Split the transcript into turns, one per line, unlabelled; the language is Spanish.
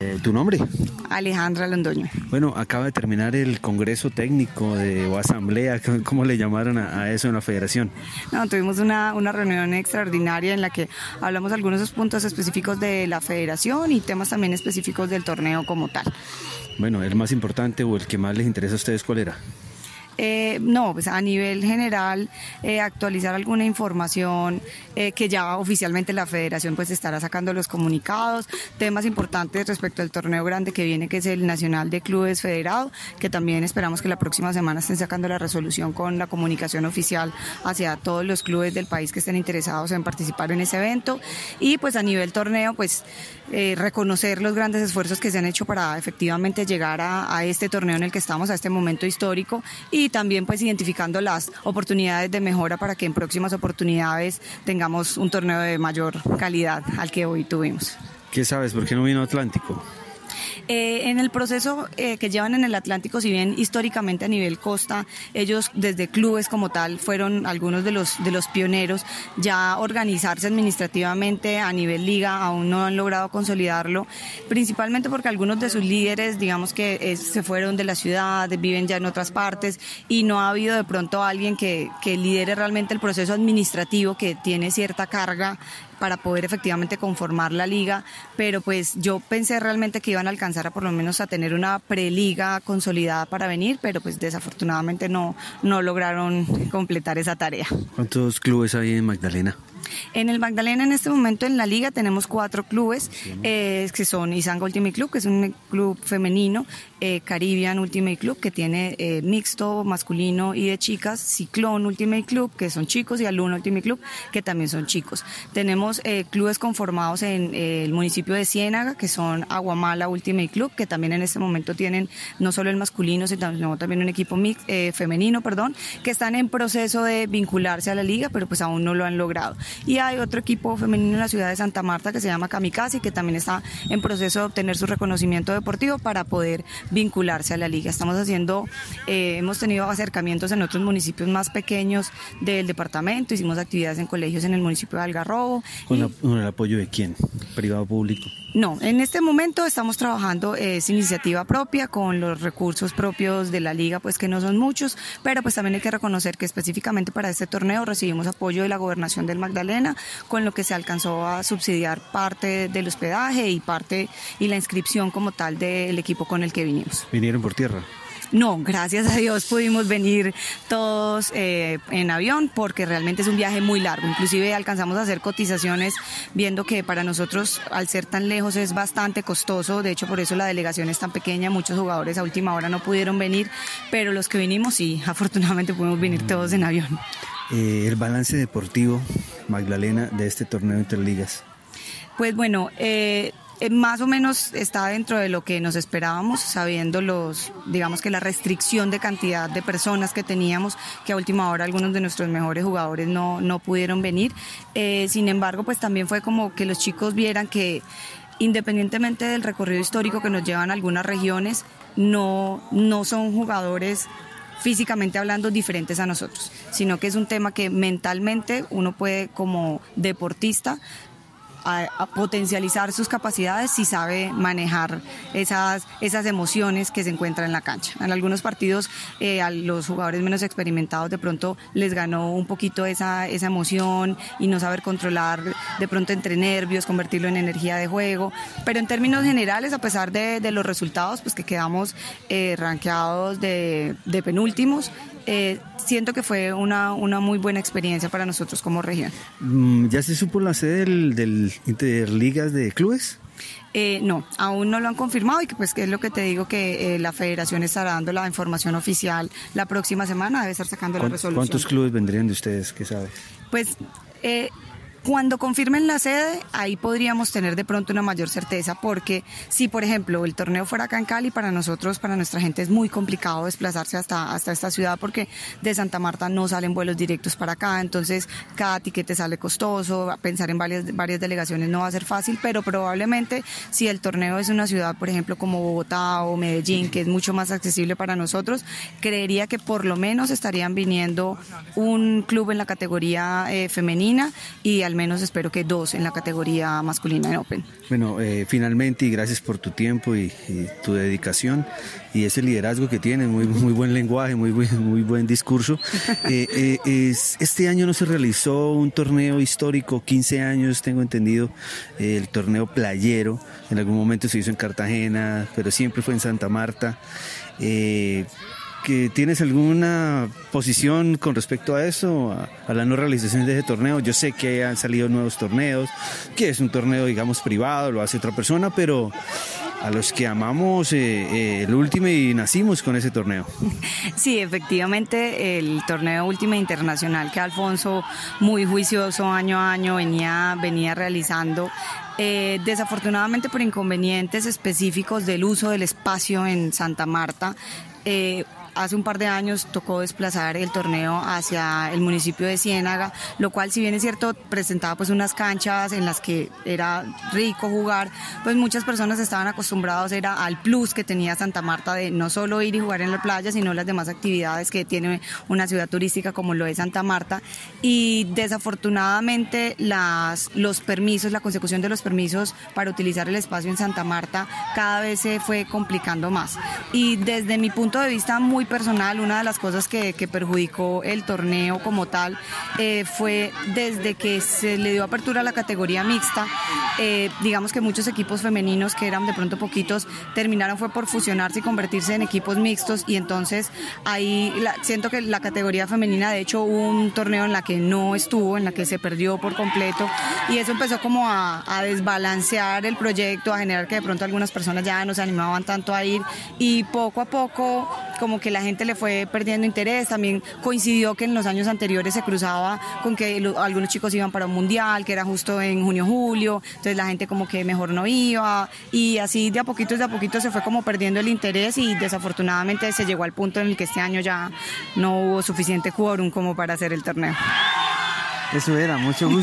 Eh, ¿Tu nombre?
Alejandra Londoño.
Bueno, acaba de terminar el Congreso Técnico de, o Asamblea, ¿cómo le llamaron a, eso en la Federación?
No, tuvimos una, una, reunión extraordinaria en la que hablamos algunos puntos específicos de la Federación y temas también específicos del torneo como tal.
Bueno, el más importante o el que más les interesa a ustedes, ¿cuál era?
Eh, no, pues a nivel general eh, actualizar alguna información eh, que ya oficialmente la federación pues estará sacando los comunicados, temas importantes respecto al torneo grande que viene que es el Nacional de Clubes Federado, que también esperamos que la próxima semana estén sacando la resolución con la comunicación oficial hacia todos los clubes del país que estén interesados en participar en ese evento. Y pues a nivel torneo pues reconocer los grandes esfuerzos que se han hecho para efectivamente llegar a, a este torneo en el que estamos, a este momento histórico y también pues identificando las oportunidades de mejora para que en próximas oportunidades tengamos un torneo de mayor calidad al que hoy tuvimos.
¿Qué sabes? ¿Por qué no vino Atlántico?
Eh, en el proceso eh, que llevan en el Atlántico, si bien históricamente a nivel costa, ellos desde clubes como tal fueron algunos de los, de los pioneros, ya organizarse administrativamente a nivel liga aún no han logrado consolidarlo, principalmente porque algunos de sus líderes, digamos que se fueron de la ciudad, viven ya en otras partes y no ha habido de pronto alguien que, que lidere realmente el proceso administrativo que tiene cierta carga para poder efectivamente conformar la liga, pero pues yo pensé realmente que iban a alcanzar a por lo menos a tener una preliga consolidada para venir, pero pues desafortunadamente no, no lograron completar esa tarea.
¿Cuántos clubes hay en Magdalena?
En el Magdalena en este momento en la liga tenemos cuatro clubes eh, que son Isanga Ultimate Club, que es un club femenino, eh, Caribbean Ultimate Club, que tiene eh, mixto masculino y de chicas, Ciclón Ultimate Club, que son chicos, y Aluna Ultimate Club, que también son chicos. Tenemos clubes conformados en el municipio de Ciénaga, que son Aguamala Ultimate Club, que también en este momento tienen no solo el masculino, sino también un equipo mix, femenino, perdón, que están en proceso de vincularse a la liga, pero pues aún no lo han logrado. Y hay otro equipo femenino en la ciudad de Santa Marta que se llama Kamikaze, que también está en proceso de obtener su reconocimiento deportivo para poder vincularse a la liga. Estamos haciendo, eh, hemos tenido acercamientos en otros municipios más pequeños del departamento, hicimos actividades en colegios en el municipio de Algarrobo.
¿Con, el apoyo de quién? ¿Privado o público?
No, en este momento estamos trabajando, es iniciativa propia, con los recursos propios de la liga, pues que no son muchos, pero pues también hay que reconocer que específicamente para este torneo recibimos apoyo de la gobernación del Magdalena, con lo que se alcanzó a subsidiar parte del hospedaje y parte y la inscripción como tal del equipo con el que vinimos.
¿Vinieron por tierra?
No, gracias a Dios pudimos venir todos eh, en avión porque realmente es un viaje muy largo. Inclusive alcanzamos a hacer cotizaciones viendo que para nosotros al ser tan lejos es bastante costoso. De hecho, por eso la delegación es tan pequeña. Muchos jugadores a última hora no pudieron venir, pero los que vinimos sí, afortunadamente pudimos venir todos en avión.
Eh, el balance deportivo, Magdalena, de este torneo Interligas.
Pues bueno, eh, eh, más o menos está dentro de lo que nos esperábamos, sabiendo los, digamos que la restricción de cantidad de personas que teníamos, que a última hora algunos de nuestros mejores jugadores no, no pudieron venir. Eh, sin embargo, pues también fue como que los chicos vieran que independientemente del recorrido histórico que nos llevan algunas regiones, no, no son jugadores físicamente hablando diferentes a nosotros, sino que es un tema que mentalmente uno puede como deportista a, potencializar sus capacidades si sabe manejar esas, esas emociones que se encuentran en la cancha. En algunos partidos eh, a los jugadores menos experimentados de pronto les ganó un poquito esa, esa emoción y no saber controlar de pronto entre nervios, convertirlo en energía de juego. Pero en términos generales, a pesar de, de los resultados, pues que quedamos eh, rankeados de, de penúltimos, eh, siento que fue una, una, muy buena experiencia para nosotros como región.
Mm, ¿Ya se supo la sede del, del Interligas de Clubes?
Eh, no, aún no lo han confirmado y que pues que es lo que te digo que eh, la federación estará dando la información oficial la próxima semana, debe estar sacando la resolución.
¿Cuántos clubes vendrían de ustedes? ¿Qué sabes?
Pues eh, cuando confirmen la sede, ahí podríamos tener de pronto una mayor certeza, porque si, por ejemplo, el torneo fuera acá en Cali, para nosotros, para nuestra gente es muy complicado desplazarse hasta, hasta esta ciudad, porque de Santa Marta no salen vuelos directos para acá, entonces cada tiquete sale costoso, pensar en varias, varias delegaciones no va a ser fácil, pero probablemente si el torneo es una ciudad, por ejemplo, como Bogotá o Medellín, que es mucho más accesible para nosotros, creería que por lo menos estarían viniendo un club en la categoría eh, femenina y al menos espero que dos en la categoría masculina en Open.
Bueno, eh, finalmente y gracias por tu tiempo y, tu dedicación y ese liderazgo que tienes, muy, muy buen lenguaje, muy, muy, buen discurso. Eh, eh, este año no se realizó un torneo histórico, 15 años tengo entendido, el torneo playero, en algún momento se hizo en Cartagena, pero siempre fue en Santa Marta que tienes alguna posición con respecto a eso, a, la no realización de ese torneo. Yo sé que han salido nuevos torneos, que es un torneo, digamos, privado, lo hace otra persona, pero a los que amamos eh, eh, el último y nacimos con ese torneo.
Sí, efectivamente, el torneo último Internacional que Alfonso, muy juicioso año a año, venía, venía realizando. Eh, desafortunadamente por inconvenientes específicos del uso del espacio en Santa Marta, hace un par de años tocó desplazar el torneo hacia el municipio de Ciénaga, lo cual si bien es cierto presentaba pues unas canchas en las que era rico jugar, pues muchas personas estaban acostumbrados era al plus que tenía Santa Marta de no solo ir y jugar en la playa, sino las demás actividades que tiene una ciudad turística como lo es Santa Marta y desafortunadamente las los permisos, la consecución de los permisos para utilizar el espacio en Santa Marta cada vez se fue complicando más. Y desde mi punto de vista muy personal, una de las cosas que, perjudicó el torneo como tal eh, fue desde que se le dio apertura a la categoría mixta, eh, digamos que muchos equipos femeninos que eran de pronto poquitos terminaron fue por fusionarse y convertirse en equipos mixtos y entonces ahí siento que la categoría femenina de hecho hubo un torneo en la que no estuvo, en la que se perdió por completo y eso empezó como a, a desbalancear el proyecto, a generar que de pronto algunas personas ya no se animaban tanto a ir y poco a poco como que la gente le fue perdiendo interés. También coincidió que en los años anteriores se cruzaba con que algunos chicos iban para un mundial, que era justo en junio-julio, entonces la gente como que mejor no iba y así de a poquito, de a poquito se fue como perdiendo el interés y desafortunadamente se llegó al punto en el que este año ya no hubo suficiente quórum como para hacer el torneo.
Eso era, mucho gusto.